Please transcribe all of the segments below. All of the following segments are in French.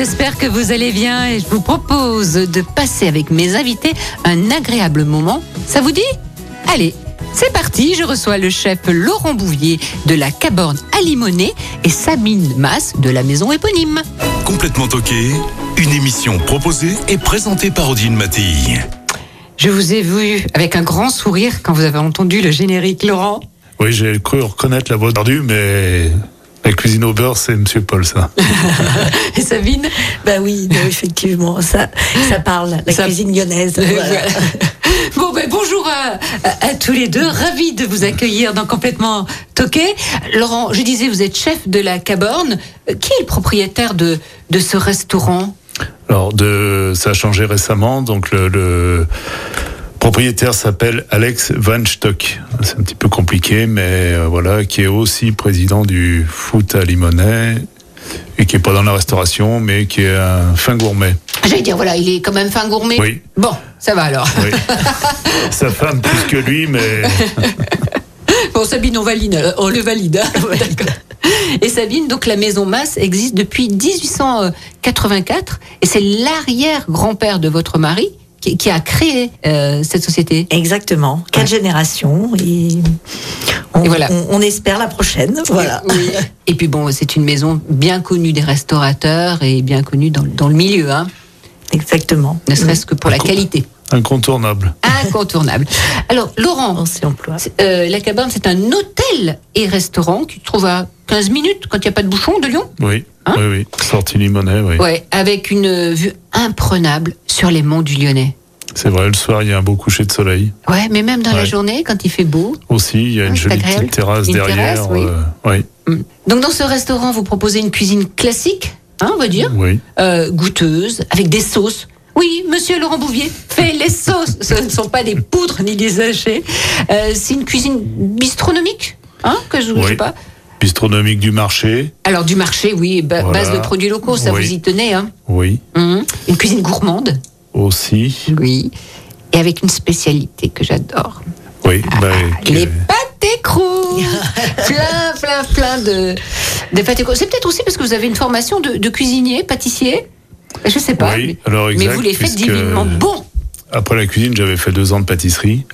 J'espère que vous allez bien et je vous propose de passer avec mes invités un agréable moment. Ça vous dit? Allez, c'est parti, je reçois le chef Laurent Bouvier de la Caborne à Limonest et Sabine Masse de la maison éponyme. Complètement toqué, une émission proposée et présentée par Odile Mattei. Je vous ai vu avec un grand sourire quand vous avez entendu le générique Laurent. Oui, j'ai cru reconnaître la voix perdue, mais la cuisine au beurre, c'est Monsieur Paul, ça. Et Sabine Bah oui, non, effectivement, ça, ça parle, la Ça- cuisine lyonnaise. Voilà. Bon, ben, bonjour à, à- à tous les deux. Ravi de vous accueillir dans Complètement Toqué. Laurent, je disais, vous êtes chef de la Caborne. Euh, Qui est le propriétaire de, de ce restaurant? Alors, de, ça a changé récemment, donc le, le propriétaire s'appelle Alex Van Stock. C'est un petit peu compliqué, mais euh, voilà, qui est aussi président du foot à Limonest et qui est pas dans la restauration, mais qui est un fin gourmet. J'allais dire, voilà, il est quand même fin gourmet. Oui. Bon, ça va alors. Oui. Sa femme plus que lui, mais Bon, Sabine, on valide. euh, On le valide. hein. D'accord. Et Sabine, donc la maison Masse existe depuis 1884 et c'est l'arrière-grand-père de votre mari qui, qui a créé euh, cette société. Exactement, quatre générations et on, Et voilà. on, on espère la prochaine. Voilà. Oui. Et puis bon, c'est une maison bien connue des restaurateurs et bien connue dans, dans le milieu, hein, Exactement. ne serait-ce que pour la qualité. incontournable. Incontournable. Alors, Laurent, On c'est- euh, la cabane, c'est un hôtel et restaurant qui se trouve à 15 minutes quand il n'y a pas de bouchon de Lyon? Oui, Hein oui, oui. Sortie Limonest, oui. Ouais, avec une vue imprenable sur les monts du Lyonnais. C'est vrai, le soir, il y a un beau coucher de soleil. Ouais, mais même dans la journée, quand il fait beau. Aussi, il y a une jolie petite terrasse Une derrière. terrasse, oui. euh, oui. Mm. Donc, dans ce restaurant, vous proposez une cuisine classique, hein, on va dire, oui. euh, goûteuse, avec des sauces. Oui, monsieur Laurent Bouvier fait les sauces. Ce ne sont pas des poudres ni des sachets. Euh, c'est une cuisine bistronomique, hein, que je ne Oui. sais pas. Bistronomique du marché, Alors, du marché, oui, ba- Voilà. base de produits locaux, ça Oui. vous y tenez. Hein. oui, Mhm. Une cuisine gourmande, aussi. oui. Et avec une spécialité que j'adore. Oui, bah, Ah, Les est- pâtés croûtes Plein, plein, plein de, de pâtés croûtes. C'est peut-être aussi parce que vous avez une formation de, de cuisinier, pâtissier? Je sais pas. Oui, mais, alors mais vous les faites divinement bon. Après la cuisine, j'avais fait deux ans de pâtisserie.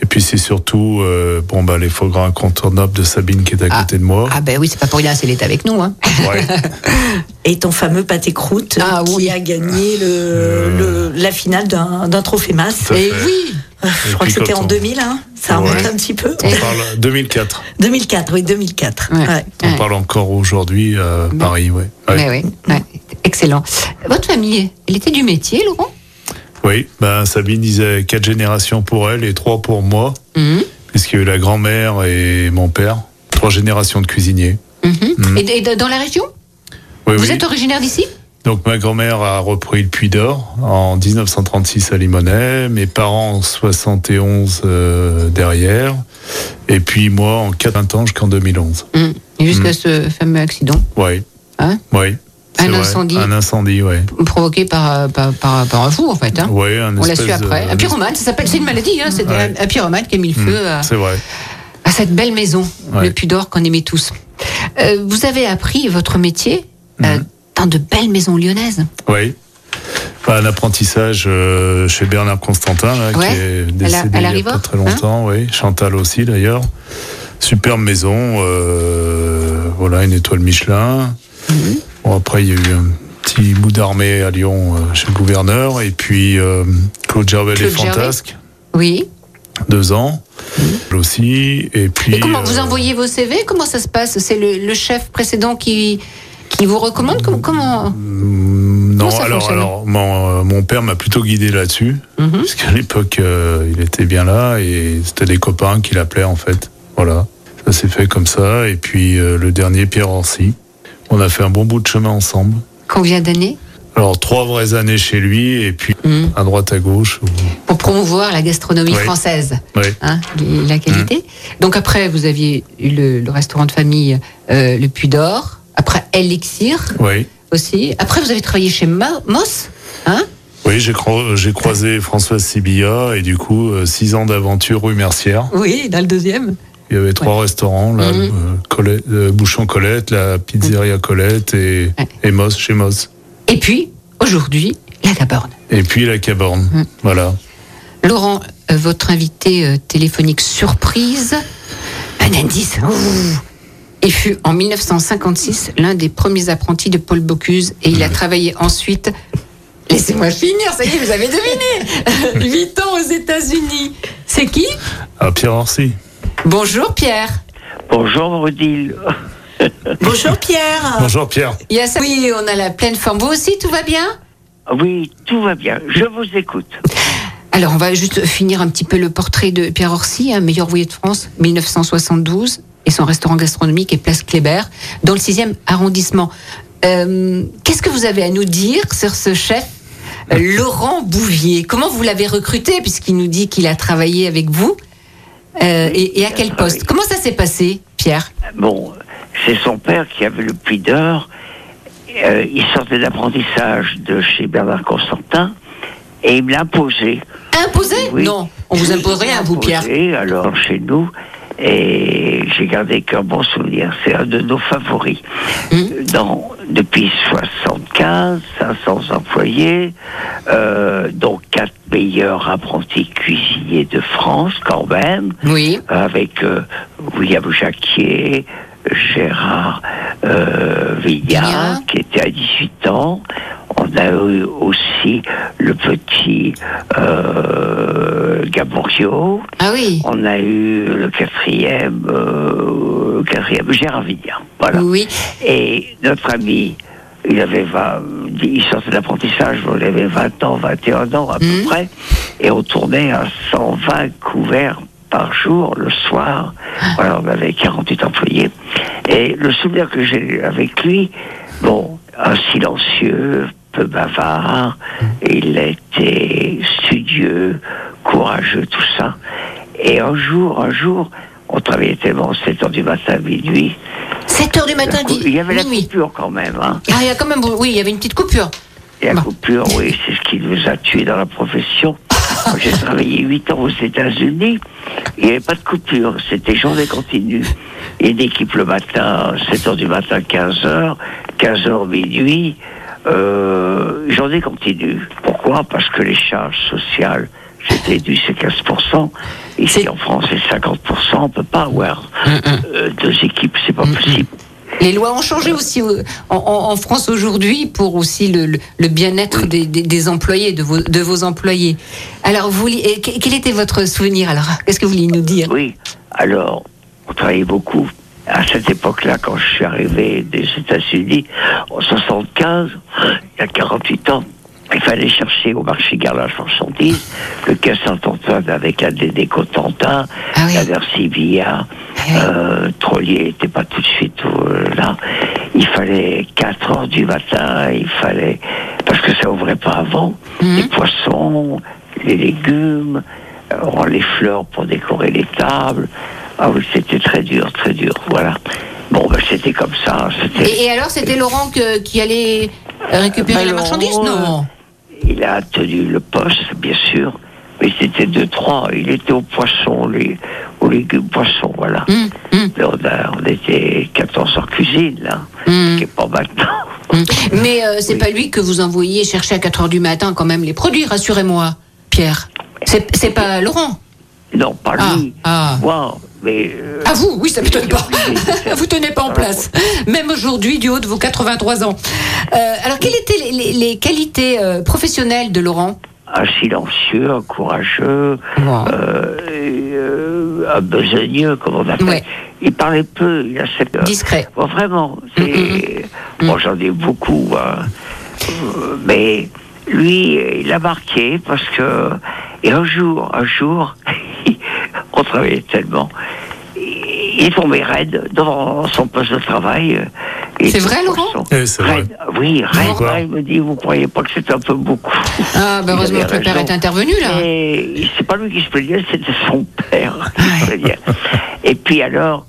Et puis c'est surtout euh, bon bah les faux gras incontournables de Sabine qui est à Ah. côté de moi. Ah ben oui, c'est pas pour rien, c'est l'est avec nous. Hein. Ouais. Et ton fameux pâté croûte Ah qui oui. a gagné le, le- la finale d'un d'un trophée masse. Tout à Et fait. oui Euh, Je crois que c'était en on- 2000, hein. ça remonte Ouais. un petit peu. On parle 2004. 2004, oui, 2004. Ouais. Ouais. On parle encore aujourd'hui à Paris, ouais. Ouais. Mais oui, ouais, excellent. Votre famille, elle était du métier, Laurent? Oui, ben Sabine disait quatre générations pour elle et trois pour moi, puisqu'il y a eu la grand-mère et mon père, trois générations de cuisiniers. mhm. Mhm. Et, et dans la région Oui, Vous oui. êtes originaire d'ici Donc ma grand-mère a repris le Puy d'Or en 1936 à Limonest, mes parents en 71 euh, derrière, et puis moi en 80 ans jusqu'en 2011. Mhm. Jusqu'à ce fameux accident Oui. Hein Oui. Un incendie. Un incendie, oui. provoqué par, euh, par, par, par un fou, en fait. Hein. Ouais, un On l'a su de- après. Un pyromane, ça s'appelle, c'est une maladie, hein. c'est Ouais. un, pyromane qui a mis le Hmm, feu à, vrai. à cette belle maison, Ouais. le Pudor qu'on aimait tous. Euh, vous avez appris votre métier euh, Mhm. dans de belles maisons lyonnaises. Oui. Bah, un apprentissage euh, chez Bernard Constantin, là, Ouais. qui est décédé elle il y arrive, a pas très hein longtemps. oui. Chantal aussi, d'ailleurs. Superbe maison. voilà, une étoile Michelin. Mhm. Bon, après, il y a eu un petit bout d'armée à Lyon euh, chez le gouverneur. Et puis, euh, Claude Gervais Gervais. Fantasques, Oui. deux ans. Aussi. Et puis. Et comment vous euh, envoyez vos CV Comment ça se passe? C'est le, le chef précédent qui, qui vous recommande? Comment, comment... Mm, Non, Comment alors, alors mon, mon père m'a plutôt guidé là-dessus, Mhm. parce qu'à l'époque, il était bien là et c'était des copains qui l'appelaient en fait. Voilà, ça s'est fait comme ça. Et puis euh, le dernier, Pierre Orsi, on a fait un bon bout de chemin ensemble. Combien d'années Alors trois vraies années chez lui et puis Mhm. à droite à gauche. ou- Pour promouvoir la gastronomie Oui. française. Ouais. hein, la qualité. Donc après, vous aviez eu le, le restaurant de famille euh, Le Puy d'Or. Après, Elixir Oui. aussi. Après, vous avez travaillé chez Mo- Moss. Hein Oui, j'ai cro- j'ai croisé Françoise Sibilla et du coup euh, six ans d'aventure rue Mercière. oui, dans le deuxième. Il y avait trois restaurants, là, Mhm. euh, Colette- euh, Bouchon Colette, la pizzeria Colette et, Ouais. et Moss chez Moss. Et puis, aujourd'hui, la Gaborne. Et puis la Caborne. Mhm. Voilà. Laurent, euh, votre invité euh, téléphonique surprise, un indice. Ouh. Il fut en 1956 l'un des premiers apprentis de Paul Bocuse et il a travaillé ensuite. Laissez-moi finir, ça y est, vous avez deviné. Huit ans aux États-Unis. C'est qui? À Pierre Orsi. Bonjour Pierre. Bonjour Odile. Bonjour Pierre. Bonjour Pierre. Oui, on a la pleine forme. Vous aussi, tout va bien? Oui, tout va bien. Je vous écoute. Alors, on va juste finir un petit peu le portrait de Pierre Orsi, hein, meilleur ouvrier de France, 1972, et son restaurant gastronomique est Place Kléber, dans le 6e arrondissement. Euh, Qu'est-ce que vous avez à nous dire sur ce chef euh, Laurent Bouvier? Comment vous l'avez recruté, puisqu'il nous dit qu'il a travaillé avec vous? Euh, et, et à quel poste? Comment ça s'est passé, Pierre? Bon, c'est son père qui avait le puits d'or. Euh, il sortait d'apprentissage de chez Bernard Constantin et il me l'a imposé. Imposé? Oui. Non, on vous impose rien, vous, Pierre. Alors chez nous. Et j'ai gardé qu'un bon souvenir. C'est un de nos favoris. Hum. Dans, depuis 75, 500 employés, euh, dont quatre meilleurs apprentis cuisiniers de France quand même, Oui. avec euh, William Jacquier, Gérard euh, qui était à 18 ans. On a eu aussi le petit euh, Gaborio. Ah oui. On a eu le quatrième, euh, quatrième Gérard Vignat. Voilà. Oui. Et notre ami, il avait 20, il sortait d'apprentissage, il avait 20 ans, 21 ans à peu Mhm. près, et on tournait à 120 couverts par jour le soir. Voilà, on avait 48 employés. Et le souvenir que j'ai avec lui, bon, un silencieux, peu bavard, il était studieux, courageux, tout ça. Et un jour, un jour, on travaillait tellement 7 heures du matin à minuit. 7 heures du matin, La cou- il y avait la minuit. coupure quand même, hein. Ah, il y a quand même, oui, il y avait une petite coupure. Et la Bon. coupure, oui, c'est ce qui nous a tués dans la profession. J'ai travaillé 8 ans aux États-Unis. Il n'y avait pas de coupure. C'était journée continue. Et une équipe le matin, 7 h du matin, 15 h 15 h minuit, euh, journée continue. Pourquoi? Parce que les charges sociales, c'était dû, c'est 15%. Ici C'est- en France, c'est 50%. On peut pas avoir euh, deux équipes, c'est pas possible. Les lois ont changé aussi euh, en, en- France aujourd'hui pour aussi le, le- le bien-être des, des- des employés, de vos, de vos employés. Alors, vous, et quel était votre souvenir alors? Qu'est-ce que vous vouliez nous dire? Oui, alors, on travaillait beaucoup. À cette époque-là, quand je suis arrivé des États-Unis, en 75, il y a 48 ans, il fallait chercher au marché Garlage marchandises le quai Saint-Antoine avec la Dédé Cotentin, Ah oui. la Ah oui. euh, Trollier n'était pas tout de suite euh, là. Il fallait 4 heures du matin, il fallait, parce que ça ouvrait pas avant, Mhm. les poissons, les légumes, euh, les fleurs pour décorer les tables. Ah oui, c'était très dur, très dur, voilà. Bon, ben, c'était comme ça, c'était... et, et alors, c'était Laurent que- qui allait récupérer Ben, la Laurent, marchandise Non. Il a tenu le poste, bien sûr, mais c'était deux, trois. Il était aux poissons, les, aux légumes poissons, voilà. Hum, Mais on, a- on était 14 heures cuisine, là, hum, qui est pas maintenant. Mais euh, c'est Oui. pas lui que vous envoyez chercher à 4 heures du matin quand même les produits, rassurez-moi, Pierre. C'est pas Laurent? Non, pas Ah, lui. ah. Moi, mais... euh, Ah vous, oui, ça m'étonne pas. vous tenez pas en place, même aujourd'hui du haut de vos 83 ans. Euh, alors, quelles étaient les, les- les qualités euh, professionnelles de Laurent? Un silencieux, un courageux, Wow. euh, et, un besogneux, comme on appelle. Ouais. Il parlait peu, il a cette... Discret. Bon, vraiment, c'est... Mm, Bon, j'en ai beaucoup, hein. Mais lui, il a marqué parce que... Et un jour, un jour, on travaillait tellement... Il tombé raide dans son poste de travail. euh, il C'est vrai, Laurent. Eh, c'est vrai. Raide, Oui, raide. Pourquoi il me dit, vous croyez pas que c'est un peu beaucoup Ah, bah heureusement que le père est intervenu là. Et c'est pas lui qui se plaignait, c'était son père qui se plaignait. Et puis alors,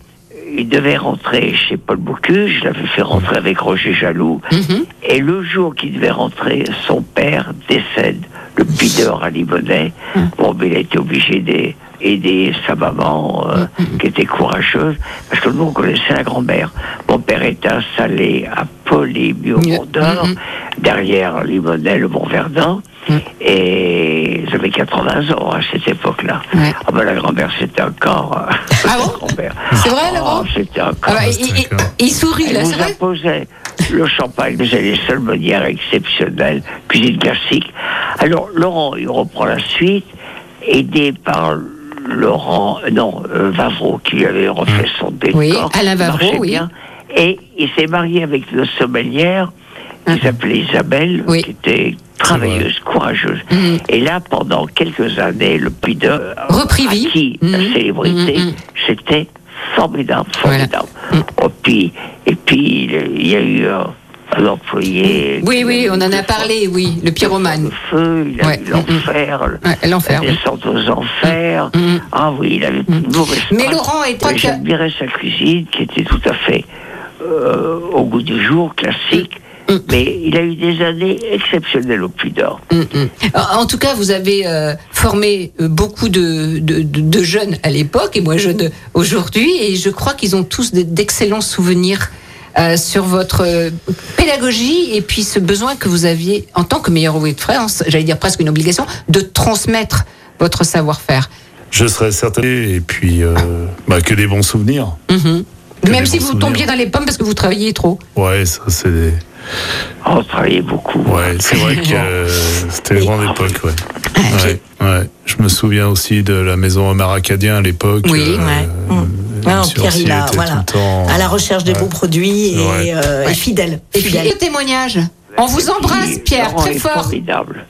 il devait rentrer chez Paul Bocuse, je l'avais fait rentrer avec Roger Jaloux. Mhm. Et le jour qu'il devait rentrer, son père décède, le pideur à Limonnet. Hum. Bon, mais il a été obligé d'aider aider sa maman, euh, Hum, qui était courageuse, parce que nous, on connaissait la grand-mère. Mon père était installé à Polémie au Mont d'Or, hum. derrière Limonnet, le Mont Verdun. Hum. Et j'avais 80 ans à cette époque-là. Ouais. Ah ben, la grand-mère, c'était un corps. euh, Ah bon la grand-mère. C'est vrai, Laurent Ah, C'était un Ah bah, il, il- il sourit là, nous c'est vrai imposait le champagne, vous avez les seules meunières exceptionnelles, cuisine classique. Alors, Laurent, il reprend la suite, aidé par Laurent, euh, non, euh, Vavreau, qui avait refait son décor. Oui, Alain Vavreau, oui. bien. Et il s'est marié avec une sommelière qui Mhm. s'appelait Isabelle, Oui. qui était travailleuse, courageuse. Mhm. Et là, pendant quelques années, le Pideur Repris vie. la célébrité, c'était formidable, Voilà. formidable. Et puis, et puis il y a eu euh, un employé. Oui, oui, on en a parlé, oui, le pyromane. Le feu, il a Ouais. eu l'enfer, le- Ouais, l'enfer, la oui. aux enfers. Mhm. Ah oui, il avait une mauvaise Mais. Laurent est pas J'admirais sa cuisine qui était tout à fait euh, au goût du jour, classique. Mais il a eu des années exceptionnelles au Puy d'Or. Mm, mm. En tout cas, vous avez euh, formé euh, beaucoup de, de- de- jeunes à l'époque, et moi jeune aujourd'hui, et je crois qu'ils ont tous de- d'excellents souvenirs euh, sur votre euh, pédagogie et puis ce besoin que vous aviez en tant que meilleur ouvrier de France, j'allais dire presque une obligation, de transmettre votre savoir-faire. Je serais certain. Et puis, euh, bah, que des bons souvenirs. Mhm. Même si vous souvenirs. tombiez dans les pommes parce que vous travailliez trop. Ouais, ça, c'est. des- Oh, on travaillait beaucoup. Ouais, c'est vrai que euh, c'était une grande époque, ouais. Ouais, ouais. Je me souviens aussi de la maison Omar Acadien à l'époque. Oui, ouais. euh, Mm. Ouais, Monsieur Pierre, il a, voilà, tout le temps- à la recherche des Ouais. bons produits et, Ouais. euh, et fidèle. Et puis fidèle. le témoignage. On vous embrasse, Pierre, très est fort. formidable.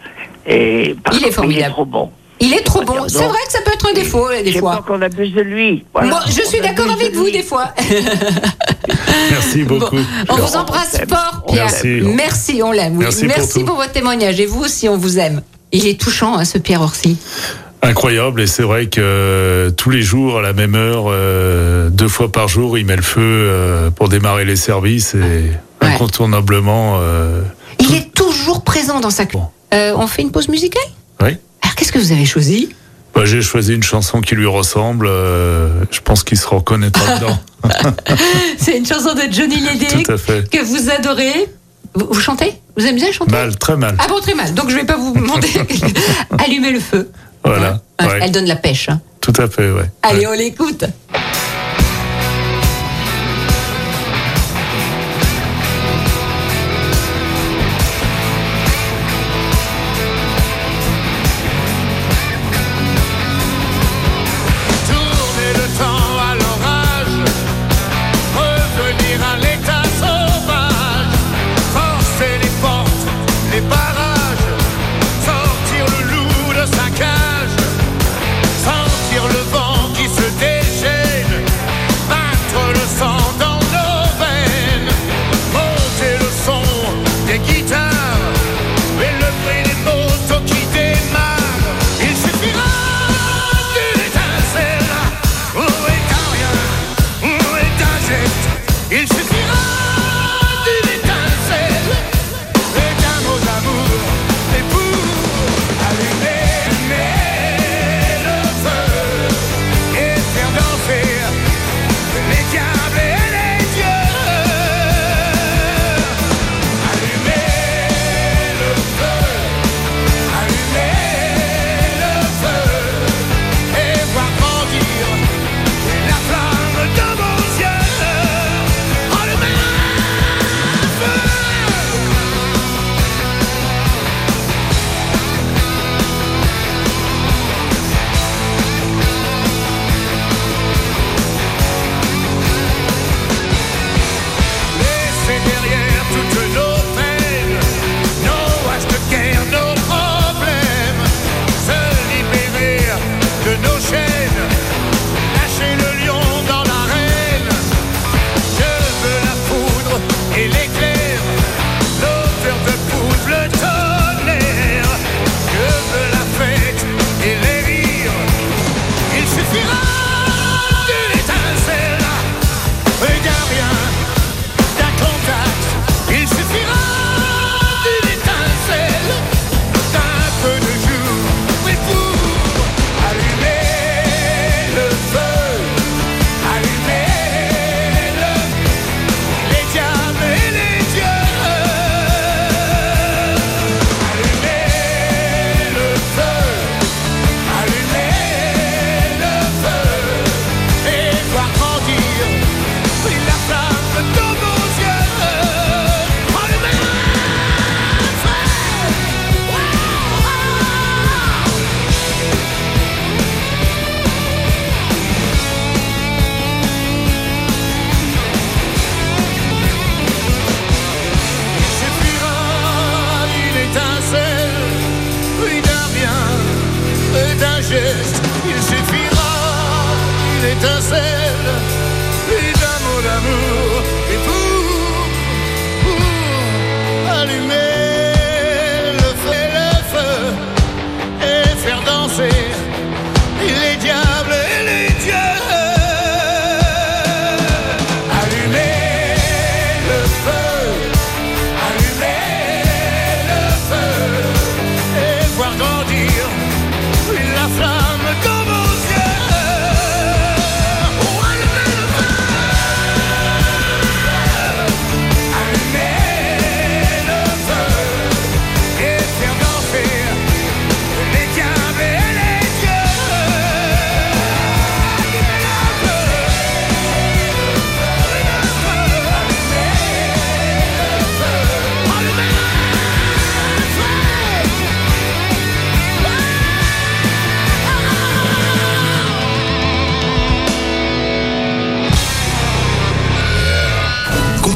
Et par Il est formidable. Il est trop bon. Il est trop bon. C'est vrai que ça peut être un défaut, des fois. pas qu'on abuse de lui. Voilà. Moi, je suis d'accord avec de vous lui. des fois. Merci beaucoup. Bon, on vous embrasse fort, Pierre. Merci, on l'aime. oui. Merci Merci, pour votre témoignage. Et vous aussi, on vous aime. Il est touchant, hein, ce Pierre Orsi. Incroyable, et c'est vrai que euh, tous les jours, à la même heure, euh, deux fois par jour, il met le feu euh, pour démarrer les services et incontournablement. Il est toujours présent dans sa. Bon. On fait une pause musicale? Oui. Alors, qu'est-ce que vous avez choisi? Bah, J'ai choisi une chanson qui lui ressemble. je pense qu'il se reconnaîtra dedans. C'est une chanson de Johnny Hallyday que vous adorez. Vous, vous chantez? Vous aimez bien chanter? Mal, très mal. Ah bon, très mal. Donc, je vais pas vous demander. Allumez le feu. Voilà. Ouais. Elle donne la pêche. hein. Tout à fait, ouais. Allez, Ouais. on l'écoute.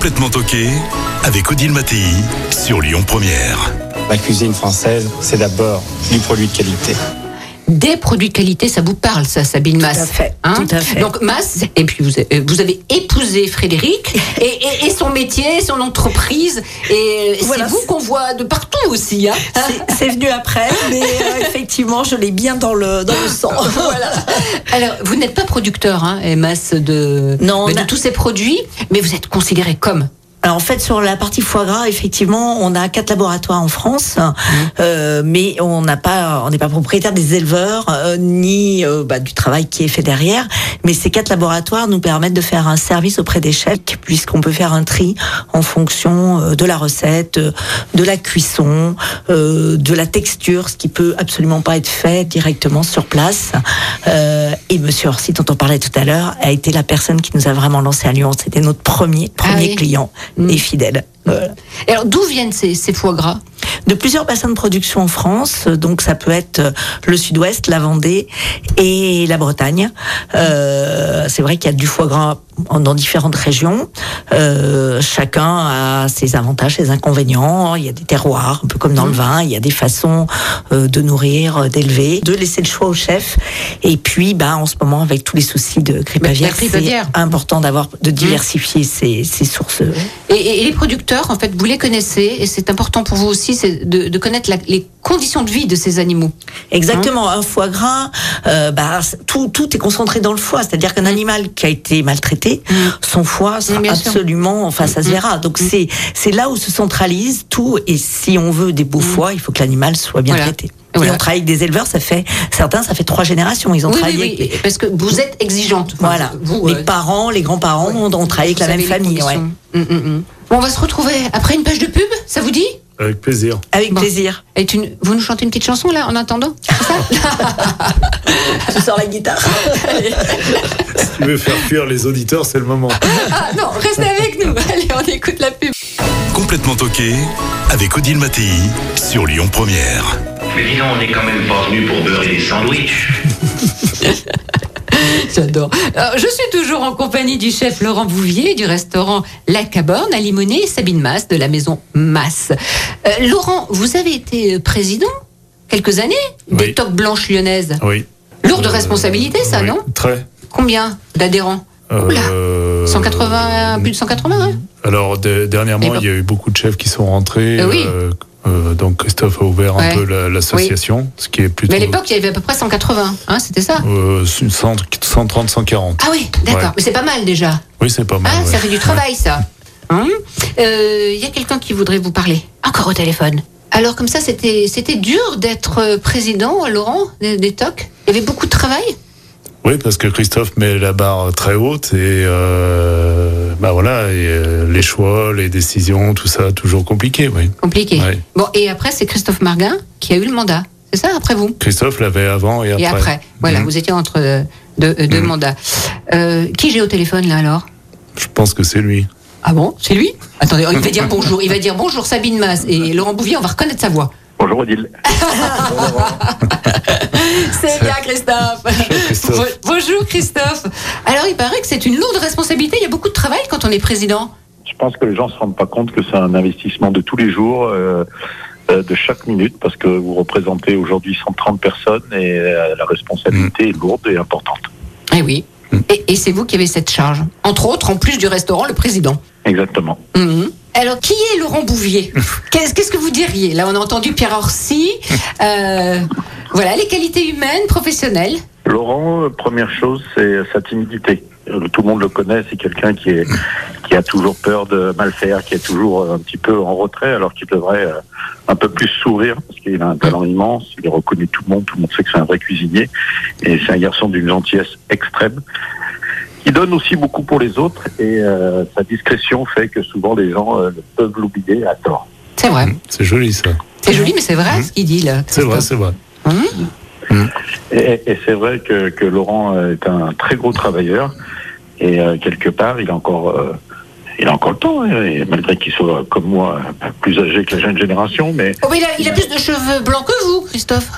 Complètement toqué avec Odile Mattei sur Lyon Première. La cuisine française, c'est d'abord du produit de qualité. Produits de qualité, ça vous parle, ça, Sabine Mass à fait, Hein tout à fait. Donc, Mass, et puis vous, avez- vous avez épousé Frédéric, et, et- et son métier, son entreprise, et Voilà, c'est vous qu'on voit de partout aussi. Hein C'est- venu après, mais euh, effectivement, je l'ai bien dans le, dans le sang. voilà. Alors, vous n'êtes pas producteur, hein, et Mass, de, Non, de a- tous ces produits, mais vous êtes considéré comme. Alors en fait sur la partie foie gras, effectivement, on a quatre laboratoires en France, euh, mais on n'a pas, on n'est pas propriétaire des éleveurs euh, ni euh, bah, du travail qui est fait derrière. Mais ces quatre laboratoires nous permettent de faire un service auprès des chefs, puisqu'on peut faire un tri en fonction euh, de la recette, de la cuisson, euh, de la texture, ce qui peut absolument pas être fait directement sur place. Euh, et Monsieur Orsi, dont on parlait tout à l'heure, a été la personne qui nous a vraiment lancé à Lyon. C'était notre premier premier Ah oui. client Mm. et fidèle. Voilà. Et alors, d'où viennent ces, ces foie gras? De plusieurs bassins de production en France, donc ça peut être euh, le Sud-Ouest, la Vendée et la Bretagne. Euh, c'est vrai qu'il y a du foie gras dans différentes régions. Euh, chacun a ses avantages, ses inconvénients. Il y a des terroirs, un peu comme dans le vin. Il y a des façons euh, de nourrir, d'élever, de laisser le choix au chef. Et puis, bah, en ce moment, avec tous les soucis de grippe Bah, aviaire, c'est important d'avoir de diversifier ses, ses sources. et les producteurs, en fait, vous les connaissez, et c'est important pour vous aussi de, de connaître la- les conditions de vie de ces animaux. Exactement, un foie gras, euh, bah, tout, tout est concentré dans le foie. C'est-à-dire qu'un animal qui a été maltraité, son foie sera Mm, bien sûr. absolument, enfin ça se verra. Donc c'est c'est là où se centralise tout. Et si on veut des beaux foies, il faut que l'animal soit bien Voilà. traité. Voilà. Et on travaille avec des éleveurs, ça fait certains, ça fait trois générations. Ils ont Oui, travaillé oui, avec parce que vous êtes exigeante. Enfin, voilà, vous, les euh, parents, les grands-parents, on, on travaille avec vous la même famille. ouais. hum, hum. Bon, on va se retrouver après une page de pub, ça vous dit? Avec plaisir. Avec Bon. plaisir. Et tu- Vous nous chantez une petite chanson là en attendant? Tu sors la guitare. Si tu veux faire fuir les auditeurs, c'est le moment. Ah non, restez avec nous. Allez, on écoute la pub. Complètement toqué avec Odile Mattei sur Lyon Première. Mais dis donc, on n'est quand même pas venu pour beurrer des sandwichs. J'adore. Je suis toujours en compagnie du chef Laurent Bouvier du restaurant La Caborne à Limonest et Sabine Masse de la maison Masse. Euh, Laurent, vous avez été euh, président quelques années des Oui. Toques Blanches Lyonnaises. Oui. Lourde responsabilité, ça, oui, non? Très. Combien d'adhérents? Oula, Euh, 180, plus de 180, hein Alors, de- dernièrement, il y a eu beaucoup de chefs qui sont rentrés. Euh, oui. euh, euh, donc, Christophe a ouvert Ouais. un peu la- l'association, ce qui est plutôt. Mais à l'époque, il y avait à peu près 180, hein, c'était ça euh, 100 130, 140. Ah oui, d'accord. Ouais. Mais c'est pas mal déjà. Oui, c'est pas mal. Ah, ouais. ça fait du travail, ça. Hein Euh, Il y a quelqu'un qui voudrait vous parler. Encore au téléphone. Alors, comme ça, c'était dur d'être euh, président, Laurent, des, des TOC Il y avait beaucoup de travail Oui, parce que Christophe met la barre très haute et euh, bah voilà, et, euh, les choix, les décisions, tout ça, toujours compliqué, oui. Compliqué. Bon, et après, c'est Christophe Marguin qui a eu le mandat. C'est ça, après vous? Christophe l'avait avant et après. Et après. Voilà, Mhm. vous étiez entre deux, euh, deux Mhm. mandats. Euh, qui j'ai au téléphone, là, alors? Je pense que c'est lui. Ah bon? C'est lui? Attendez, il va dire bonjour. Il va dire bonjour Sabine Masse et Laurent Bouvier, on va reconnaître sa voix. Bonjour Odile. C'est bien, Christophe. Christophe. Bo- Bonjour, Christophe. Alors, il paraît que c'est une lourde responsabilité. Il y a beaucoup de travail quand on est président. Je pense que les gens se rendent pas compte que c'est un investissement de tous les jours. euh, euh, de chaque minute parce que vous représentez aujourd'hui 130 personnes et euh, la responsabilité est lourde et importante. Eh oui. Et, et c'est vous qui avez cette charge. Entre autres, en plus du restaurant, le président. Exactement. Mhm. Alors, qui est Laurent Bouvier Qu'est-ce que vous diriez Là, on a entendu Pierre Orsi. Euh, voilà, les qualités humaines, professionnelles. Laurent, euh, première chose, c'est sa timidité. Euh, Tout le monde le connaît, c'est quelqu'un qui est qui a toujours peur de mal faire, qui est toujours un petit peu en retrait, alors qu'il devrait un peu plus sourire parce qu'il a un talent immense. Il est reconnu tout le monde, tout le monde sait que c'est un vrai cuisinier et c'est un garçon d'une gentillesse extrême. Qui donne aussi beaucoup pour les autres et euh, sa discrétion fait que souvent les gens euh, peuvent l'oublier à tort. C'est vrai. C'est joli ça. C'est joli, mais c'est vrai ce qu'il dit là. C'est vrai, c'est vrai. Et, et c'est vrai que, que Laurent est un très gros travailleur et euh, quelque part il a encore euh, il a encore le temps, hein, et malgré qu'il soit comme moi plus âgé que la jeune génération, mais Oh, mais il a, il a plus de cheveux blancs que vous, Christophe.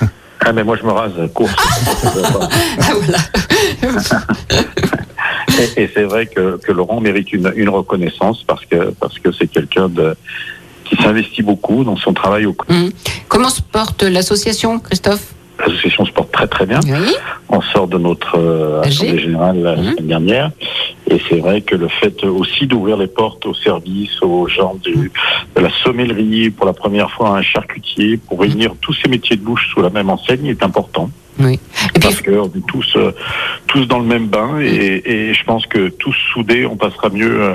ah mais moi je me rase court. Ah, voilà. Et, et c'est vrai que, que Laurent mérite une, une reconnaissance parce que parce que c'est quelqu'un de qui s'investit beaucoup dans son travail au Hum. Comment se porte l'association, Christophe? L'association se porte très très bien. On sort de notre euh, assemblée générale la semaine dernière. Et c'est vrai que le fait aussi d'ouvrir les portes aux services, aux gens du, de la sommellerie, pour la première fois un charcutier, pour réunir tous ces métiers de bouche sous la même enseigne est important. Oui. Parce qu'on est tous, euh, tous dans le même bain et, et je pense que tous soudés, on passera mieux euh,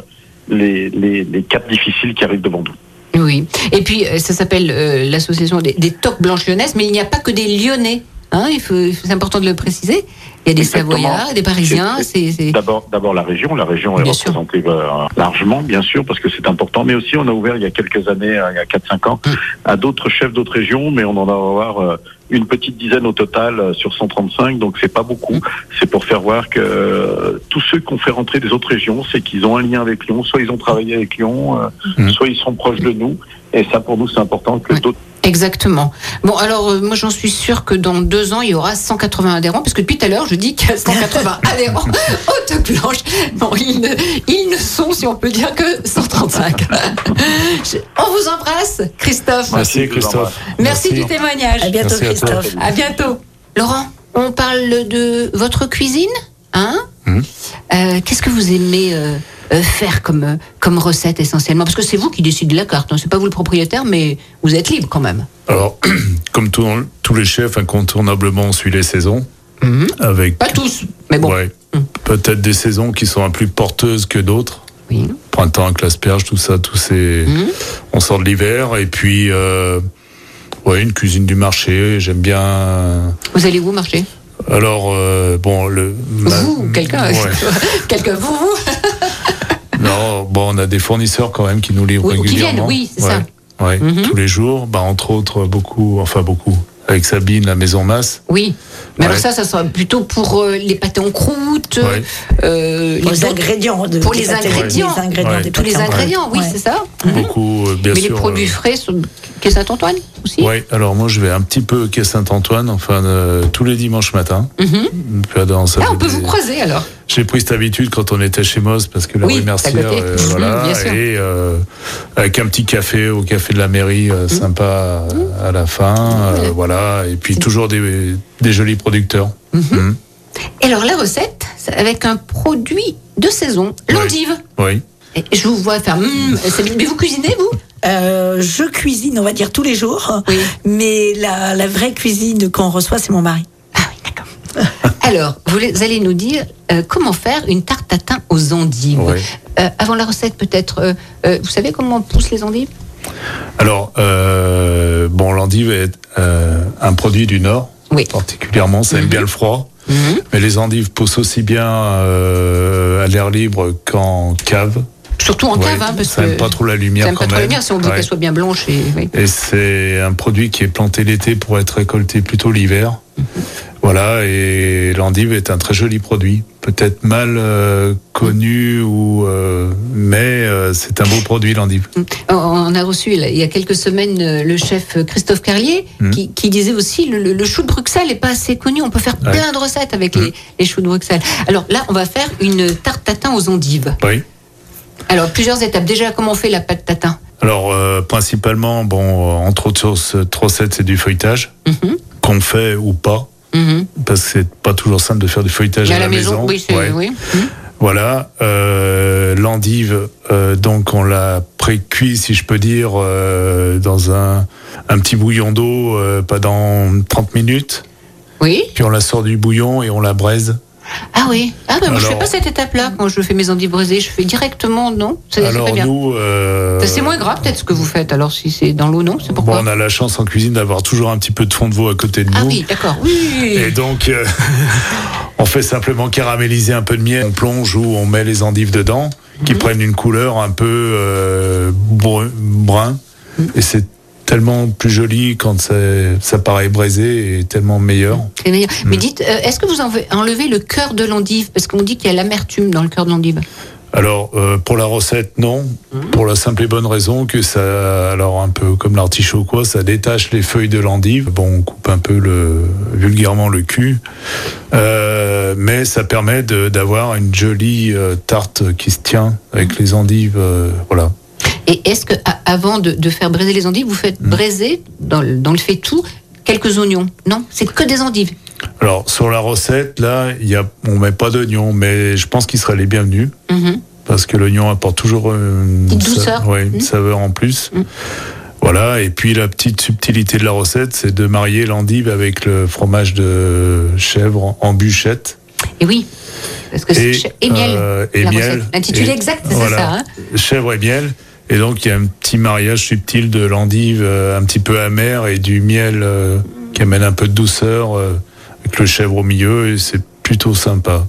les, les, les caps difficiles qui arrivent devant nous. Oui. Et puis, euh, ça s'appelle euh, l'association des, des toques blanches lyonnaises, mais il n'y a pas que des Lyonnais. Hein, c'est important de le préciser. Il y a des Exactement. Savoyards, des Parisiens. C'est, c'est- D'abord, d'abord la région. La région est sûr. représentée euh, largement, bien sûr, parce que c'est important. Mais aussi, on a ouvert il y a quelques années, euh, il y a 4-5 ans, Hum. à d'autres chefs d'autres régions, mais on en va avoir euh, une petite dizaine au total sur 135, donc c'est pas beaucoup. Hum. C'est pour faire voir que euh, tous ceux qu'on fait rentrer des autres régions, c'est qu'ils ont un lien avec Lyon. Soit ils ont travaillé avec Lyon, euh, Hum. soit ils sont proches de nous. Et ça, pour nous, c'est important que d'autres Exactement. Bon, alors, euh, moi, j'en suis sûre que dans deux ans, il y aura 180 adhérents, parce que depuis tout à l'heure, je dis qu'il y a 180 adhérents aux toques blanches. Bon, ils ne, ils ne sont, si on peut dire, que 135. Je- on vous embrasse, Christophe. Merci Christophe. Merci, du témoignage. À bientôt, Merci. Christophe. À bientôt. Laurent, on parle de votre cuisine, hein? Mhm. Euh, Qu'est-ce que vous aimez euh, faire comme, euh, comme recette essentiellement Parce que c'est vous qui décidez de la carte, hein. c'est pas vous le propriétaire, mais vous êtes libre quand même. Alors, comme tout- tous les chefs, incontournablement, on suit les saisons. Avec Pas tous, mais bon. Ouais. Peut-être des saisons qui sont un plus porteuses que d'autres. Oui. Printemps avec l'asperge, tout ça, tous ces. Mhm. On sort de l'hiver et puis. euh, Ouais, une cuisine du marché. J'aime bien. Vous allez où marcher Alors, euh, bon, le. Vous, quelqu'un Ouais. Quelqu'un, vous, vous Non, bon, on a des fournisseurs quand même qui nous livrent Oui, ou qui régulièrement. viennent, oui, c'est Ouais. ça. Ouais, Mhm. tous les jours. Bah, entre autres, beaucoup, enfin beaucoup, avec Sabine, la Maison Masse. Oui. Mais alors ça, ça sera plutôt pour euh, les pâtés en croûte, Ouais. euh, les ingrédients de- pour les ingrédients, les ingrédients Ouais. des tous les ingrédients, oui, Ouais. c'est ça. Beaucoup, euh, bien Mais sûr. les produits euh, frais sont quai Saint-Antoine aussi. Oui, alors moi je vais un petit peu quai Saint-Antoine, enfin euh, tous les dimanches matins. Mhm. Dans- Ah, on peut des- vous croiser alors. J'ai pris cette habitude quand on était chez Moss parce que la Oui, rue Mercière, euh, voilà, et euh, avec un petit café au café de la mairie, euh, sympa euh, à la fin, euh, voilà, et puis toujours des, des jolis producteurs. Mhm. Et alors la recette, c'est avec un produit de saison, l'endive. Oui. Et Je vous vois faire. mais vous cuisinez vous? Euh, je cuisine, on va dire, tous les jours. Mais la, la vraie cuisine qu'on reçoit, c'est mon mari. Alors, vous allez nous dire euh, comment faire une tarte tatin aux endives. Euh, avant la recette, peut-être, euh, vous savez comment on pousse les endives Alors, bon, l'endive est un produit du Nord, particulièrement, ça aime bien le froid. Mais les endives poussent aussi bien à l'air libre qu'en cave. Surtout en Ouais, cave, hein, parce ça que. aime pas trop la lumière Ça quand pas trop la lumière si on veut Ouais. qu'elle soit bien blanche. Et, oui. Et c'est un produit qui est planté l'été pour être récolté plutôt l'hiver. Voilà, et l'endive est un très joli produit. Peut-être mal euh, connu, ou, euh, mais euh, c'est un beau produit, l'endive. On- On a reçu il y a quelques semaines le chef Christophe Carlier Mhm. qui, qui disait aussi le, le- chou de Bruxelles n'est pas assez connu. On peut faire Ouais. plein de recettes avec les, les choux de Bruxelles. Alors là, on va faire une tarte tatin aux endives. Oui. Alors, plusieurs étapes. Déjà, comment on fait la pâte tatin Alors, euh, principalement, bon, euh, entre autres choses, recette, c'est du feuilletage, Mhm. qu'on fait ou pas, Mhm. parce que c'est pas toujours simple de faire du feuilletage À à, la maison, oui, c'est. Ouais. Oui. Mhm. Voilà, euh, l'endive, euh, donc on l'a pré-cuit, si je peux dire, euh, dans un, un petit bouillon d'eau pendant 30 minutes. Oui. Puis on la sort du bouillon et on la braise. Ah oui. Ah, ben moi, je fais pas cette étape-là quand je fais mes endives braisées. Je fais directement, non C'est Alors très bien. nous, euh, C'est moins grave, peut-être, ce que vous faites. Alors, si c'est dans l'eau, non C'est bon, pourquoi on a la chance en cuisine d'avoir toujours un petit peu de fond de veau à côté de Ah nous. oui, d'accord. Oui. Et donc, euh, on fait simplement caraméliser un peu de miel, on plonge ou on met les endives dedans, qui prennent une couleur un peu euh, brun. brun. Et c'est tellement plus joli quand ça paraît braisé et tellement meilleur. Meilleur. Mm. Mais dites, euh, est-ce que vous enlevez- le cœur de l'endive? Parce qu'on dit qu'il y a l'amertume dans le cœur de l'endive. Alors, euh, pour la recette, non. Pour la simple et bonne raison que ça, alors un peu comme l'artichaut, quoi, ça détache les feuilles de l'endive. Bon, on coupe un peu le, vulgairement le cul. Euh, mais ça permet d'avoir une jolie euh, tarte qui se tient avec les endives, voilà. Et est-ce que, avant de, de faire braiser les endives, vous faites Mm. braiser, dans le, dans le fait tout, quelques oignons? Non, c'est que des endives. Alors, sur la recette, là, y a, on met pas d'oignon, mais je pense qu'il serait les bienvenus. Mhm. parce que l'oignon apporte toujours une, Petite sa- douceur. ouais, une Mm. saveur en plus. Mm. Voilà, et puis la petite subtilité de la recette, c'est de marier l'endive avec le fromage de chèvre en bûchette. Et oui, parce que c'est Et, et miel. euh, et la miel. L'intitulé exact, c'est voilà. ça. hein Chèvre et miel. Et donc il y a un petit mariage subtil de l'endive euh, un petit peu amer et du miel euh, qui amène un peu de douceur euh, avec le chèvre au milieu et c'est plutôt sympa.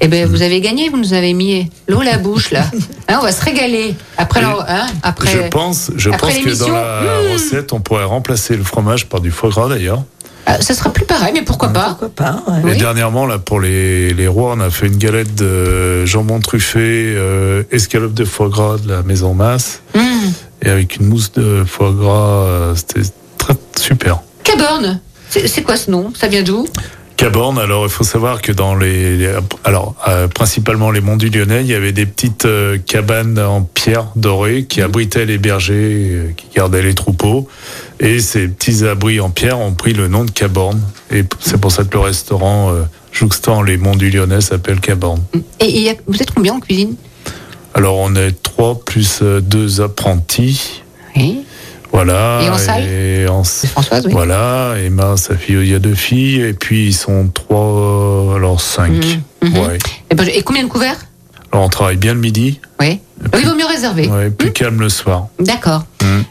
Eh ben, vous avez gagné, vous nous avez mis l'eau à la bouche, là. Hein, on va se régaler. Après, la- hein, après. je pense, je après pense que dans la hmm. recette, on pourrait remplacer le fromage par du foie gras d'ailleurs. Ah, ça sera plus pareil, mais pourquoi pas Pourquoi pas ouais. Et Oui. dernièrement, là, pour les, les rois, on a fait une galette de jambon truffé, euh, escalope de foie gras de la maison Masse, Mmh. et avec une mousse de foie gras, euh, c'était très super. Caborne. C'est quoi ce nom? Ça vient d'où? Caborne, alors il faut savoir que dans les, les- alors euh, principalement les monts du Lyonnais, il y avait des petites euh, cabanes en pierre dorée qui abritaient les bergers, euh, qui gardaient les troupeaux, et ces petits abris en pierre ont pris le nom de Caborne, et c'est pour ça que le restaurant euh, jouxtant les monts du Lyonnais s'appelle Caborne. Et vous êtes combien en cuisine? Alors on est trois plus euh, deux apprentis, Oui. voilà. Et en salle? et en- C'est Françoise, oui. Voilà, Emma, sa fille, il y a deux filles, et puis ils sont trois, alors cinq. Ouais. Et, ben, et combien de couverts? Alors on travaille bien le midi, Oui. Oui, il vaut mieux réserver. ouais, plus calme le soir. D'accord. Mhm.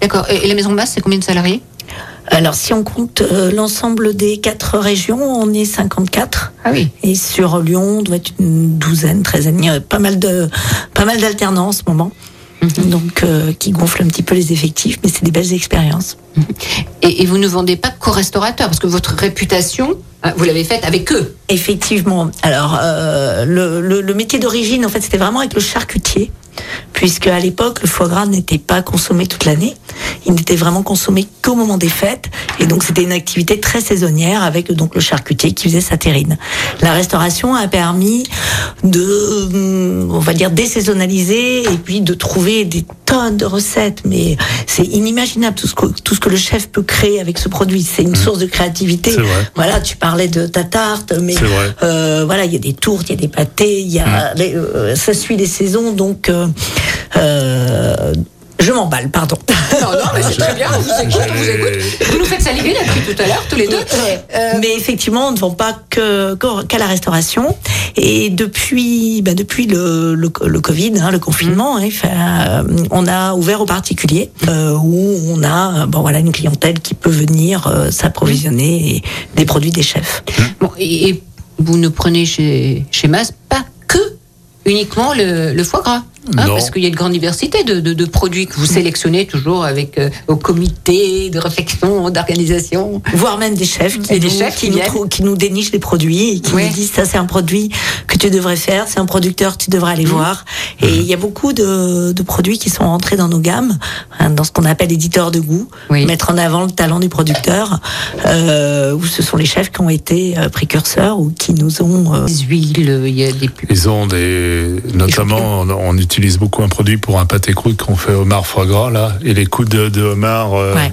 D'accord. Et la maison basse, c'est combien de salariés? Alors, si on compte euh, l'ensemble des quatre régions, on est 54. Ah oui. Et sur Lyon, on doit être une douzaine, treizaine. Il y a pas mal de, pas mal d'alternants en ce moment. Mhm. Donc, euh, qui gonflent un petit peu les effectifs, mais c'est des belles expériences. Et, et vous ne vendez pas qu'aux restaurateurs, parce que votre réputation, hein, vous l'avez faite avec eux. Effectivement. Alors, euh, le, le- le métier d'origine, en fait, c'était vraiment avec le charcutier, puisque à l'époque, le foie gras n'était pas consommé toute l'année. Il n'était vraiment consommé qu'au moment des fêtes, et donc c'était une activité très saisonnière avec donc le charcutier qui faisait sa terrine. La restauration a permis de, hum, on va dire, désaisonnaliser et puis de trouver des tonnes de recettes, mais c'est inimaginable tout ce que tout ce que le chef peut créer avec ce produit. C'est une source de créativité. Voilà, tu parlais de ta tarte, mais euh, voilà, il y a des tourtes, il y a des pâtés, il y a les- euh, ça suit les saisons, donc euh, euh, je m'emballe, pardon. Non, non, mais c'est très bien, on vous écoute, on vous écoute. Vous nous faites saliver là depuis tout à l'heure, tous les deux. Euh, Mais effectivement, on ne vend pas que qu'à la restauration. Et depuis, bah, depuis le, le, le Covid, hein, le confinement, hein, euh, on a ouvert aux particuliers euh, où on a, bon voilà, une clientèle qui peut venir euh, s'approvisionner des produits des chefs. Bon, et, et vous ne prenez chez, chez Mas pas que uniquement le, le foie gras. Non. parce qu'il y a une grande diversité de, de- de produits que vous sélectionnez toujours avec euh, au comité de réflexion, d'organisation. voire même des chefs qui, Et des nous, chefs qui, qui nous, qui dénichent les produits et qui Ouais. nous disent ça c'est un produit que tu devrais faire, c'est un producteur tu devrais aller voir. Et il y a beaucoup de, de produits qui sont entrés dans nos gammes, hein, dans ce qu'on appelle éditeur de goût, Oui. mettre en avant le talent du producteur, euh, où ce sont les chefs qui ont été euh, précurseurs ou qui nous ont... euh, Des huiles, il y a des Ils ont des, notamment, on, on utilise utilise beaucoup un produit pour un pâté croûte qu'on fait homard foie gras là, et les coups de, de homard, euh, Ouais.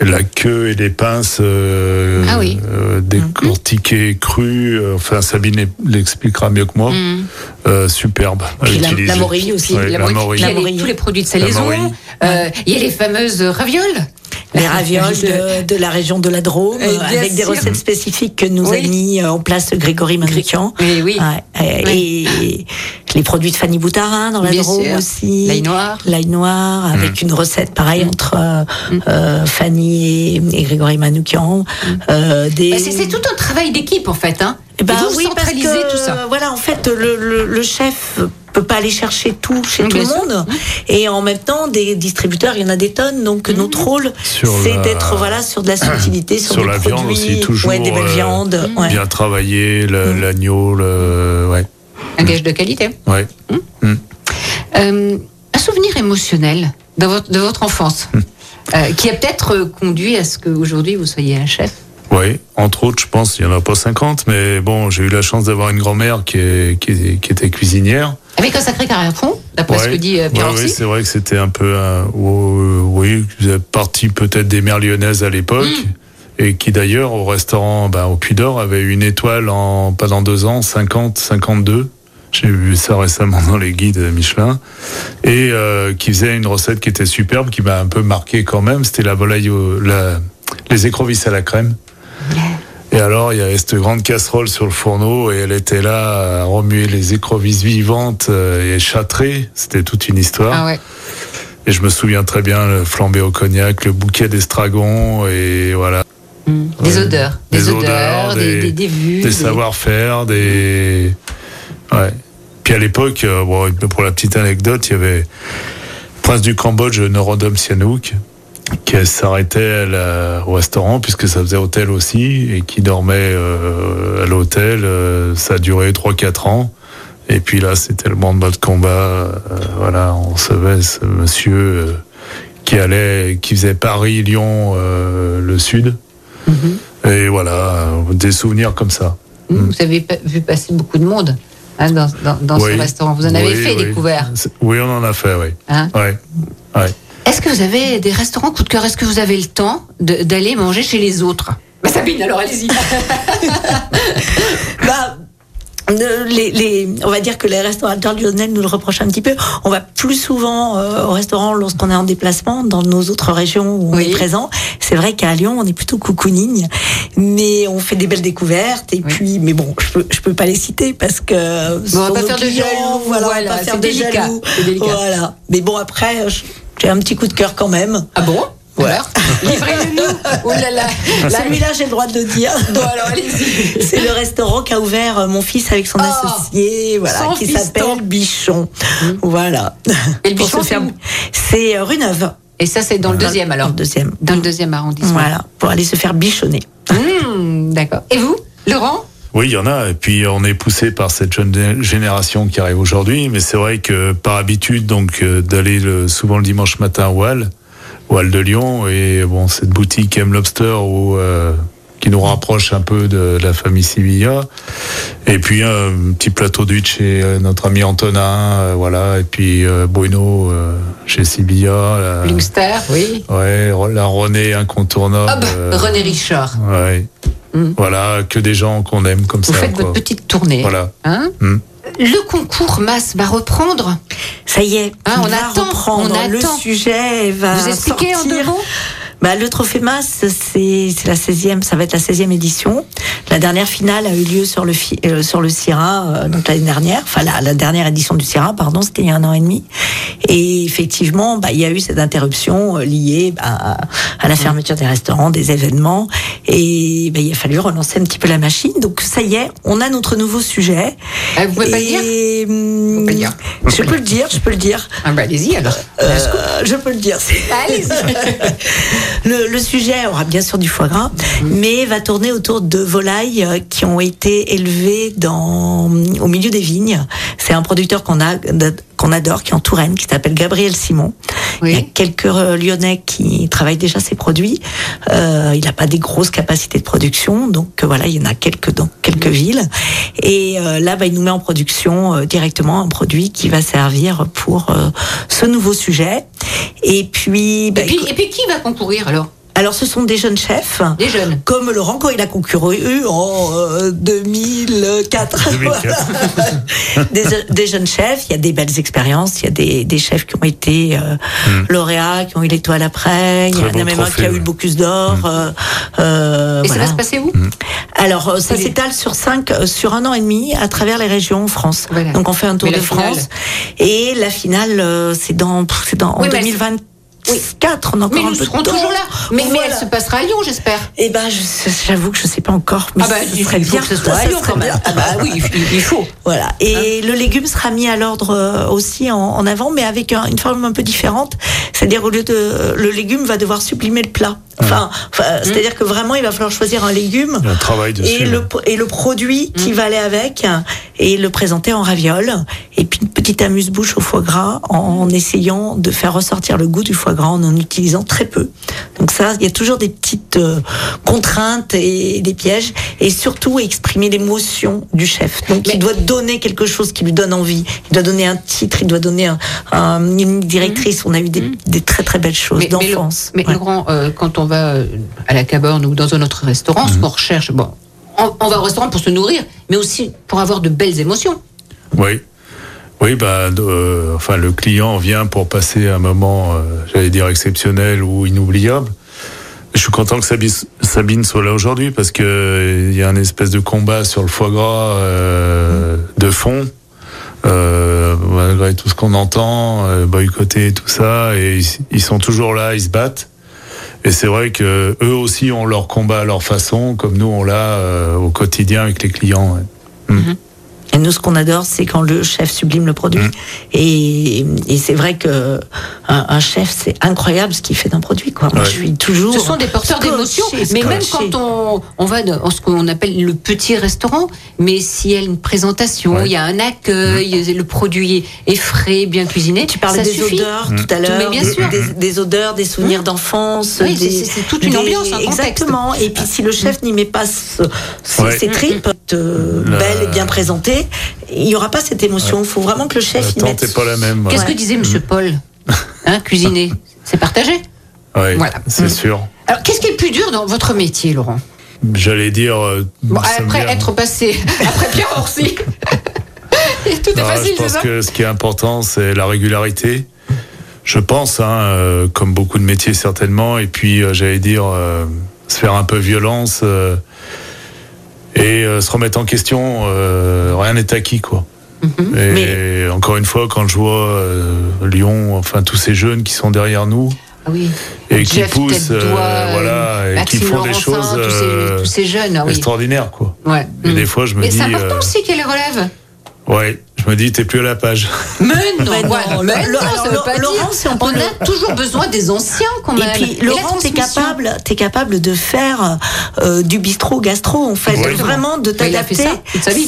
et la queue et les pinces euh, Ah oui. euh, décortiquées, crues. euh, enfin, Sabine l'expliquera mieux que moi. Mm. Euh, superbe. Puis la- la morille aussi. Ouais, La la morille, morille. il y a La morille. tous les produits de La salaison. Euh, il y a les fameuses ravioles. Les ravioles de, de la région de la Drôme, bien avec des sûr. recettes spécifiques que nous Oui. a mis euh, en place Grégory Manoukian. Oui, oui. Ouais, et, et les produits de Fanny Boutarin dans la Bien Drôme sûr. aussi. L'ail noir. L'ail noir, avec une recette pareille entre euh, euh, Fanny et, et Grégory Manoukian. Euh, des... Bah, c'est tout un travail d'équipe en fait. Hein. Ben vous oui, parce que tout ça. voilà, en fait, le, le, le chef peut pas aller chercher tout chez Oui, tout le sûr. monde, et en même temps, des distributeurs, il y en a des tonnes. Donc Mhm. notre rôle, c'est la- d'être voilà sur de la subtilité, sur, Sur des la produits, viande aussi, toujours. ouais, des belles euh, viandes. ouais. Bien travaillé, le- l'agneau, le, ouais, Un gage de qualité. ouais. Euh, un souvenir émotionnel de votre, de votre enfance euh, qui a peut-être conduit à ce qu'aujourd'hui vous soyez un chef? Oui, entre autres, je pense, il n'y en a pas 50, mais bon, j'ai eu la chance d'avoir une grand-mère qui, est- qui, est- qui était cuisinière. Avec un sacré carrière fond, d'après ce Ouais. que dit euh, Pierre ouais, Orsi. c'est vrai que c'était un peu, un, oh, oui, qui faisait partie peut-être des mères lyonnaises à l'époque. Mm. Et qui d'ailleurs au restaurant ben, au Puy d'Or avait une étoile en pas dans deux ans 50 52 j'ai vu ça récemment dans les guides Michelin et euh, qui faisait une recette qui était superbe qui m'a un peu marqué quand même c'était la volaille au- la, les écrevisses à la crème et alors, il y avait cette grande casserole sur le fourneau et elle était là à remuer les écrevisses vivantes euh, et châtrées. C'était toute une histoire. Ah ouais. Et je me souviens très bien le flambé au cognac, le bouquet d'estragon et voilà. Mm. Des Ouais. odeurs, des, Des odeurs, odeurs, des, des- des, des vues. Des savoir-faire, des. Ouais. Puis à l'époque, euh, bon, pour la petite anecdote, il y avait Prince du Cambodge, Norodom Sihanouk, qui s'arrêtait la- au restaurant, puisque ça faisait hôtel aussi, et qui dormait euh, à l'hôtel. euh, ça a duré 3-4 ans. Et puis là, c'était le banc de combat. euh, voilà, on recevait ce monsieur euh, qui allait, qui faisait Paris-Lyon, euh, le sud. Et voilà, euh, des souvenirs comme ça. Mm. Vous avez vu passer beaucoup de monde hein, dans, dans, dans Oui. ce restaurant. Vous en avez Oui, fait oui. découvert. Oui, on en a fait, oui. Hein Ouais. Ouais. Est-ce que vous avez des restaurants coup de cœur? Est-ce que vous avez le temps d'aller manger chez les autres? Bah Sabine, alors allez-y. Bah, les, les- on va dire que les restaurateurs lyonnais nous le reprochent un petit peu. On va plus souvent euh, au restaurant lorsqu'on est en déplacement dans nos autres régions où on Oui. est présent. C'est vrai qu'à Lyon, on est plutôt coucounigne, mais on fait des belles découvertes. Et Oui. puis, mais bon, je peux, je peux pas les citer parce que on va pas faire de jaloux, Voilà, on va voilà, pas faire c'est de délicat, jaloux. c'est délicat. Voilà. Mais bon, après, je- j'ai un petit coup de cœur quand même. Ah bon Ouais. Alors, livrez-le nous. Oh là là. Là, Celui-là, j'ai le droit de le dire. Bon, alors allez-y. C'est le restaurant qu'a ouvert euh, mon fils avec son Oh, associé, voilà, qui s'appelle Bichon. Voilà. Et le Bichon, c'est C'est euh, rue Neuve. Et ça, c'est dans le deuxième Dans alors le deuxième. Dans le deuxième arrondissement. Voilà, pour aller se faire bichonner. Mmh, D'accord. Et vous, Laurent Oui, il y en a. Et puis, on est poussé par cette jeune génération qui arrive aujourd'hui. Mais c'est vrai que par habitude, donc, euh, d'aller le- souvent le dimanche matin au Hall, au Hall de Lyon. Et bon, cette boutique M Lobster où, euh, qui nous rapproche un peu de la famille Sivilla. Et puis, un petit plateau d'huile chez euh, notre ami Antonin. euh, voilà. Et puis, euh, Bruno chez Sivilla. la- Lungster, oui. Ouais, la René incontournable. Ah bah, René Richard. Ouais. Mm. Voilà, que des gens qu'on aime comme Vous ça. faites quoi. votre petite tournée. Voilà. Hein Mm. Le concours masse va reprendre. Ça y est, Ah, on va attend, reprendre. on le attend. sujet va Vous expliquez en sortir. deux mots Bah, le trophée masse, c'est la 16e, ça va être la 16e édition. La dernière finale a eu lieu sur le, euh, sur le CIRA, euh, donc l'année dernière. Enfin, la, la dernière édition du CIRA, pardon, c'était il y a un an et demi. Et effectivement, bah, il y a eu cette interruption euh, liée bah, à, la fermeture des restaurants, des événements. Et bah, il a fallu relancer un petit peu la machine. Donc, ça y est, on a notre nouveau sujet. Ah, Vous pouvez pas le dire Et, hum, Vous pouvez le dire. Je peux le dire, je peux le dire. Ah bah allez-y alors. Euh, je peux le dire. Allez-y. le, le sujet aura bien sûr du foie gras, mais va tourner autour de volailles euh, qui ont été élevées dans, au milieu des vignes. C'est un producteur qu'on a qu'on adore, qui est en Touraine, qui s'appelle Gabriel Simon. Il y a quelques euh, Lyonnais qui travaillent déjà ses produits. Euh, il n'a pas des grosses capacités de production, donc euh, voilà, il y en a quelques dans quelques villes. Et euh, là, bah, il nous met en production directement un produit qui va servir pour ce nouveau sujet. Et puis, bah, Et puis, écoute- et puis qui va concourir alors? Alors, ce sont des jeunes chefs. Des jeunes. Comme Laurent, quand il a concouru en euh, 2004. 2004. des, des jeunes chefs, il y a des belles expériences. Il y a des, des chefs qui ont été euh, lauréats, qui ont eu l'étoile après. Il y en a même un qui a eu le Bocuse d'Or. euh, euh, Et ça va se passer où? Alors, euh, ça Oui. s'étale sur cinq, euh, sur un an et demi à travers les régions en France. Voilà. Donc, on fait un tour Mais de finale France. Et la finale, euh, c'est dans, dans en Oui, mais elle- 2024. On a encore Mais un nous peu serons de temps. toujours là. Mais, mais Voilà. elle se passera à Lyon, j'espère. Eh ben, je- j'avoue que je sais pas encore, mais Ah bah, ce il serait faut bien que ce soit à Lyon quand même. Ah bah oui, il- il faut. Voilà. Et Hein le légume sera mis à l'ordre euh, aussi en, en avant, mais avec un- une forme un peu différente. C'est-à-dire au lieu de le légume va devoir sublimer le plat. Enfin, enfin, Mmh. c'est-à-dire que vraiment il va falloir choisir un légume Il y a un travail dessus. et le et le produit Mmh. qui va aller avec et le présenter en ravioles et puis une petite amuse-bouche au foie gras en, essayant de faire ressortir le goût du foie gras en en utilisant très peu. Donc ça, il y a toujours des petites euh, contraintes et des pièges et surtout exprimer l'émotion du chef. Donc Mais- il doit donner quelque chose qui lui donne envie. Il doit donner un titre, il doit donner un- un- une directrice. On a eu des, des très très belles choses Mmh. Mais, mais, le- d'enfance. mais Ouais. Laurent, euh, quand on va euh, à la Caborne ou dans un autre restaurant, ce qu'on recherche, bon, on, on va au restaurant pour se nourrir, mais aussi pour avoir de belles émotions. Oui. Oui, bah, euh, enfin, le client vient pour passer un moment, euh, j'allais dire exceptionnel ou inoubliable. Je suis content que Sabine, soit là aujourd'hui parce que euh, il y a un espèce de combat sur le foie gras euh, de fond. Euh, malgré tout ce qu'on entend, boycotter tout ça, et ils, sont toujours là, ils se battent. Et c'est vrai que eux aussi ont leur combat à leur façon, comme nous on l'a au quotidien avec les clients. ouais. Et nous, ce qu'on adore, c'est quand le chef sublime le produit. Mmh. Et, et c'est vrai que un, un chef, c'est incroyable ce qu'il fait d'un produit. Quoi. Moi, Ouais. je suis toujours. Ce sont des porteurs d'émotions, mais même quand on, on va dans ce qu'on appelle le petit restaurant, mais s'il y a une présentation, Ouais. il y a un accueil, le produit est frais, bien cuisiné, Tu parlais ça des suffit. odeurs tout à Mais l'heure, bien sûr. des, des odeurs, des souvenirs d'enfance. Oui, c'est- toute une ambiance, un contexte. Exactement. Et puis si le chef n'y met pas ce- ses, Ouais. ses tripes euh, belles et bien présentées, il n'y aura pas cette émotion. Il faut vraiment que le chef y mette. n'est pas la même. Qu'est-ce que disait Monsieur Paul hein, Cuisiner, c'est partagé. Ouais, Voilà. c'est Mm. sûr. Alors, qu'est-ce qui est le plus dur dans votre métier, Laurent? J'allais dire. euh, Bon, après vient- être passé, après Pierre Orsi. Tout est Non, facile, je pense ça? que ce qui est important, c'est la régularité. Je pense, hein, euh, comme beaucoup de métiers certainement, et puis euh, j'allais dire euh, se faire un peu violence euh, et euh, se remettre en question. euh, rien n'est acquis, quoi. Mhm. Et encore une fois, quand je vois euh, Lyon, enfin tous ces jeunes qui sont derrière nous Ah oui. et qui poussent, euh, voilà, et qui font des choses tous ces, tous ces jeunes. ah oui. extraordinaires, quoi. Ouais. Et des fois, je me Mais dis, c'est important euh, aussi qu'elle les relève. ouais, je me dis, t'es plus à la page. Mais non, Mais non, ouais, mais non, ça veut pas Laurent, dire. on a toujours besoin des anciens quand même. Et puis la Laurent, t'es capable, t'es capable de faire euh, du bistrot gastro en fait, Oui. vraiment de t'adapter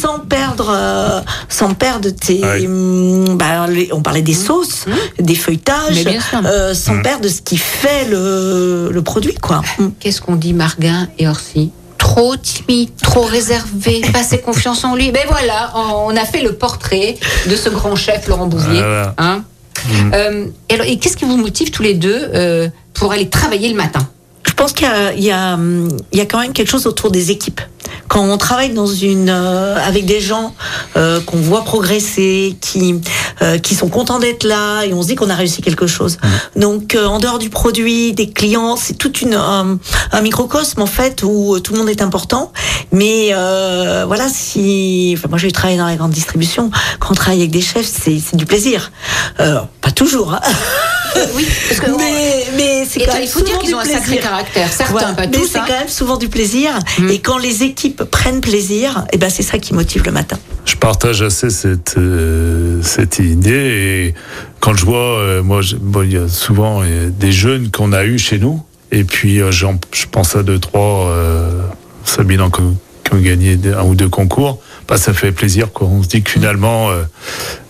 sans perdre, euh, sans perdre tes, Ouais. hum, bah, les- on parlait des sauces, des feuilletages, Mmh. Bien sûr. euh, sans perdre ce qui fait le, le produit quoi. Qu'est-ce qu'on dit, Marguin et Orsi? Trop timide, trop réservé, pas assez confiance en lui. Ben voilà, on a fait le portrait de ce grand chef Laurent Bouvier. Voilà. Hein Euh, et qu'est-ce qui vous motive tous les deux euh, pour aller travailler le matin? Pense qu'il y a, il y, a, il y a quand même quelque chose autour des équipes. Quand on travaille dans une euh, avec des gens euh, qu'on voit progresser, qui euh, qui sont contents d'être là, et on se dit qu'on a réussi quelque chose. Donc euh, en dehors du produit, des clients, c'est toute une un, un microcosme en fait où euh, tout le monde est important. Mais euh, voilà, si enfin, moi j'ai travaillé dans la grande distribution, quand on travaille avec des chefs, c'est c'est du plaisir. Euh, pas toujours. Hein. Oui, parce que mais mais c'est quand même il faut dire qu'ils ont un sacré plaisir. Caractère. Certains, Voilà. pas mais tous. c'est hein. quand même souvent du plaisir. Mm. Et quand les équipes prennent plaisir, et ben c'est ça qui motive le matin. Je partage assez cette, euh, cette idée et quand je vois, euh, moi, je- bon, il y a souvent euh, des jeunes qu'on a eu chez nous et puis euh, j'en- je pense à deux, trois, euh, Sabine en- qui ont gagné un ou deux concours, bah, ça fait plaisir quoi. On se dit que finalement, euh,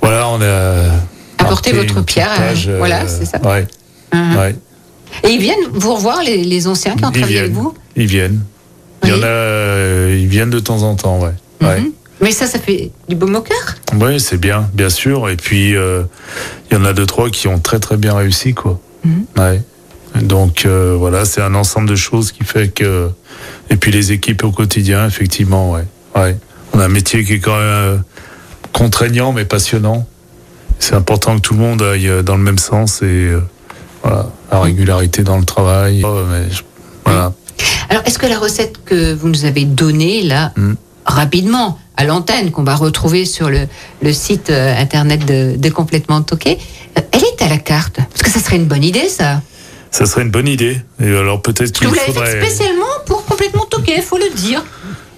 voilà, on a, marquer votre pierre, page, euh, voilà, c'est ça. Ouais, ouais. Et ils viennent vous revoir, les, les anciens qui ont travaillé avec vous Ils viennent. Il y en a, euh, ils viennent de temps en temps, ouais. ouais. Mhm. Mais ça, ça fait du baume au cœur. Oui, c'est bien, bien sûr. Et puis, euh, il y en a deux, trois qui ont très, très bien réussi, quoi. Mhm. Ouais. Donc, euh, voilà, c'est un ensemble de choses qui fait que. Et puis, les équipes au quotidien, effectivement, ouais. ouais. On a un métier qui est quand même contraignant, mais passionnant. C'est important que tout le monde aille dans le même sens et voilà, la régularité dans le travail. Mais je- voilà. Alors, est-ce que la recette que vous nous avez donnée, là, Mm. rapidement, à l'antenne, qu'on va retrouver sur le, le site euh, internet de, de Complètement Toqué, euh, elle est à la carte? Parce que ça serait une bonne idée, ça. Ça serait une bonne idée. Et alors, peut-être qu'il vous l'avez faudrait. fait spécialement pour Complètement Toqué, faut le dire.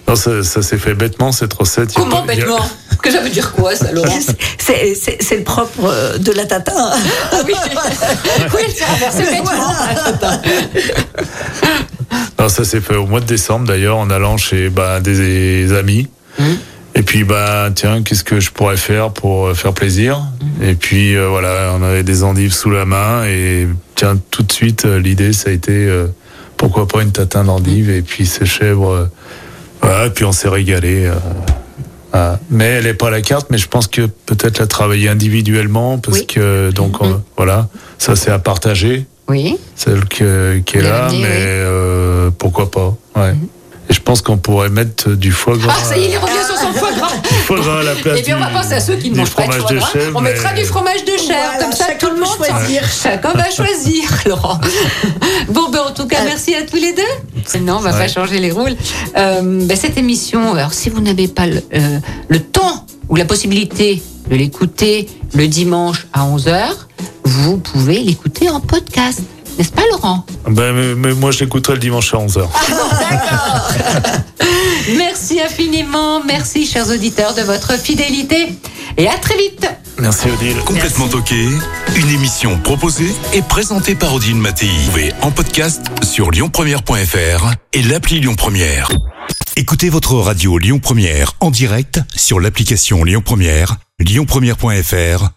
Non, ça, ça s'est fait bêtement, cette recette. Comment pas- y a- bêtement Que ça veut dire quoi, ça, Laurent C'est- C'est c'est le propre euh, de la tatin. Ah oui, oui renversée bêtement. Non, ça s'est fait au mois de décembre d'ailleurs en allant chez bah, des amis. Et puis bah tiens, qu'est-ce que je pourrais faire pour euh, faire plaisir Et puis euh, voilà, on avait des endives sous la main et tiens tout de suite l'idée ça a été euh, pourquoi pas une tatin d'endives et puis ces chèvres. Et puis on s'est régalé. euh, voilà. Mais elle est pas à la carte, mais je pense que peut-être la travailler individuellement parce Oui. que donc on- voilà, ça c'est à partager Oui. celle que- qui est là, dit, mais oui. euh, pourquoi pas. Ouais. Et je pense qu'on pourrait mettre du foie gras. Ah, ça y est, il revient sur son foie gras. Du foie gras à la place Et puis on va penser à ceux qui ne du mangent pas de fromage foie de gras. chèvre, on mettra mais- du fromage de chèvre, Voilà, comme ça chacun tout le monde choisir. Chacun va choisir, Laurent. Bon, ben en tout cas, merci à tous les deux. Non, on va pas changer les rôles. Euh, ben, cette émission, alors si vous n'avez pas le, euh, le temps ou la possibilité de l'écouter le dimanche à 11h, vous pouvez l'écouter en podcast. N'est-ce pas, Laurent? Ben, mais, mais moi, je l'écouterai le dimanche à 11h. Merci infiniment. Merci, chers auditeurs, de votre fidélité. Et à très vite. Merci Odile. Complètement toqué, une émission proposée et présentée par Odile Mattei. Trouvez en podcast sur lyonpremière.fr et l'appli Lyon Première. Écoutez votre radio Lyon Première en direct sur l'application Lyon Première, lyonpremière.fr